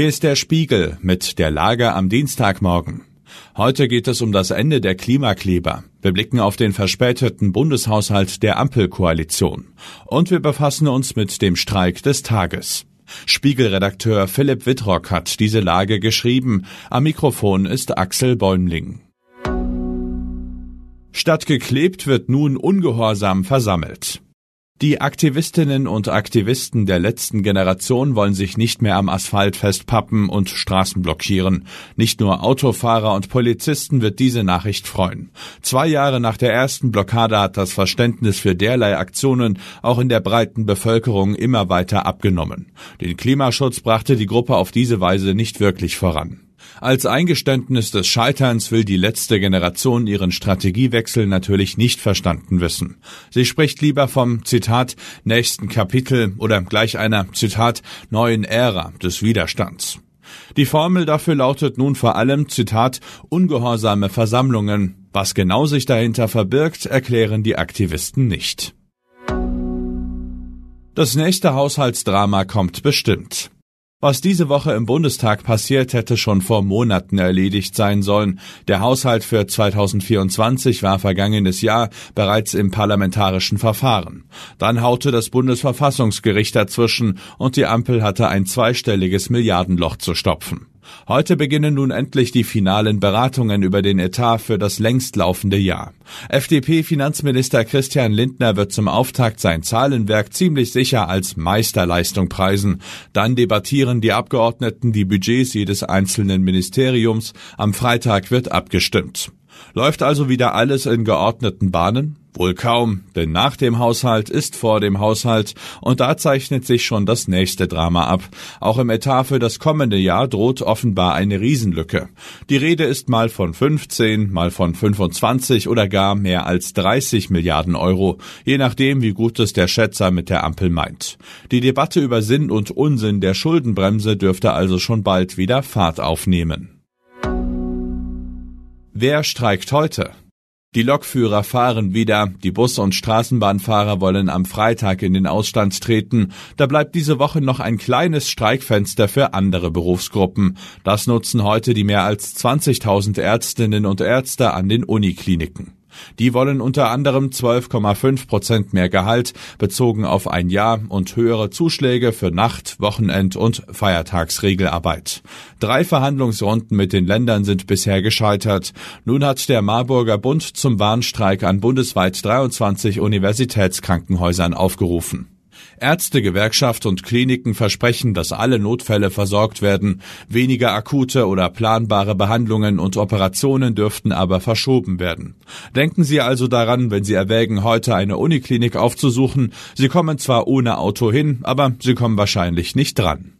Hier ist der Spiegel mit der Lage am Dienstagmorgen. Heute geht es um das Ende der Klimakleber. Wir blicken auf den verspäteten Bundeshaushalt der Ampelkoalition. Und wir befassen uns mit dem Streik des Tages. Spiegelredakteur Philipp Wittrock hat diese Lage geschrieben. Am Mikrofon ist Axel Bäumling. Statt geklebt wird nun ungehorsam versammelt. Die Aktivistinnen und Aktivisten der letzten Generation wollen sich nicht mehr am Asphalt festpappen und Straßen blockieren. Nicht nur Autofahrer und Polizisten wird diese Nachricht freuen. Zwei Jahre nach der ersten Blockade hat das Verständnis für derlei Aktionen auch in der breiten Bevölkerung immer weiter abgenommen. Den Klimaschutz brachte die Gruppe auf diese Weise nicht wirklich voran. Als Eingeständnis des Scheiterns will die letzte Generation ihren Strategiewechsel natürlich nicht verstanden wissen. Sie spricht lieber vom Zitat nächsten Kapitel oder gleich einer Zitat neuen Ära des Widerstands. Die Formel dafür lautet nun vor allem Zitat ungehorsame Versammlungen. Was genau sich dahinter verbirgt, erklären die Aktivisten nicht. Das nächste Haushaltsdrama kommt bestimmt. Was diese Woche im Bundestag passiert, hätte schon vor Monaten erledigt sein sollen. Der Haushalt für 2024 war vergangenes Jahr bereits im parlamentarischen Verfahren. Dann haute das Bundesverfassungsgericht dazwischen und die Ampel hatte ein zweistelliges Milliardenloch zu stopfen. Heute beginnen nun endlich die finalen Beratungen über den Etat für das längst laufende Jahr. FDP-Finanzminister Christian Lindner wird zum Auftakt sein Zahlenwerk ziemlich sicher als Meisterleistung preisen. Dann debattieren die Abgeordneten die Budgets jedes einzelnen Ministeriums. Am Freitag wird abgestimmt. Läuft also wieder alles in geordneten Bahnen? Wohl kaum, denn nach dem Haushalt ist vor dem Haushalt und da zeichnet sich schon das nächste Drama ab. Auch im Etat für das kommende Jahr droht offenbar eine Riesenlücke. Die Rede ist mal von 15, mal von 25 oder gar mehr als 30 Milliarden Euro, je nachdem, wie gut es der Schätzer mit der Ampel meint. Die Debatte über Sinn und Unsinn der Schuldenbremse dürfte also schon bald wieder Fahrt aufnehmen. Wer streikt heute? Die Lokführer fahren wieder, die Bus- und Straßenbahnfahrer wollen am Freitag in den Ausstand treten. Da bleibt diese Woche noch ein kleines Streikfenster für andere Berufsgruppen. Das nutzen heute die mehr als 20.000 Ärztinnen und Ärzte an den Unikliniken. Die wollen unter anderem 12,5 Prozent mehr Gehalt bezogen auf ein Jahr und höhere Zuschläge für Nacht-, Wochenend- und Feiertagsregelarbeit. Drei Verhandlungsrunden mit den Ländern sind bisher gescheitert. Nun hat der Marburger Bund zum Warnstreik an bundesweit 23 Universitätskrankenhäusern aufgerufen. Ärztegewerkschaft und Kliniken versprechen, dass alle Notfälle versorgt werden. Weniger akute oder planbare Behandlungen und Operationen dürften aber verschoben werden. Denken Sie also daran, wenn Sie erwägen, heute eine Uniklinik aufzusuchen. Sie kommen zwar ohne Auto hin, aber Sie kommen wahrscheinlich nicht dran.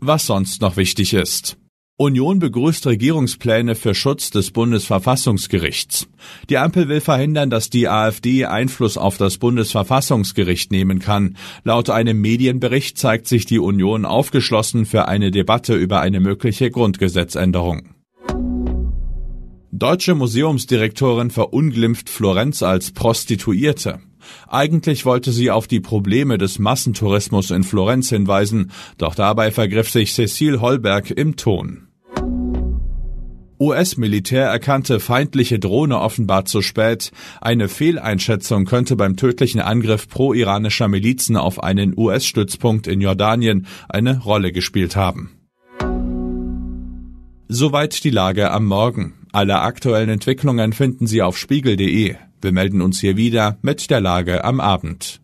Was sonst noch wichtig ist. Union begrüßt Regierungspläne für Schutz des Bundesverfassungsgerichts. Die Ampel will verhindern, dass die AfD Einfluss auf das Bundesverfassungsgericht nehmen kann. Laut einem Medienbericht zeigt sich die Union aufgeschlossen für eine Debatte über eine mögliche Grundgesetzänderung. Deutsche Museumsdirektorin verunglimpft Florenz als Prostituierte. Eigentlich wollte sie auf die Probleme des Massentourismus in Florenz hinweisen, doch dabei vergriff sich Cecile Holberg im Ton. US-Militär erkannte feindliche Drohne offenbar zu spät. Eine Fehleinschätzung könnte beim tödlichen Angriff pro-iranischer Milizen auf einen US-Stützpunkt in Jordanien eine Rolle gespielt haben. Soweit die Lage am Morgen. Alle aktuellen Entwicklungen finden Sie auf spiegel.de. Wir melden uns hier wieder mit der Lage am Abend.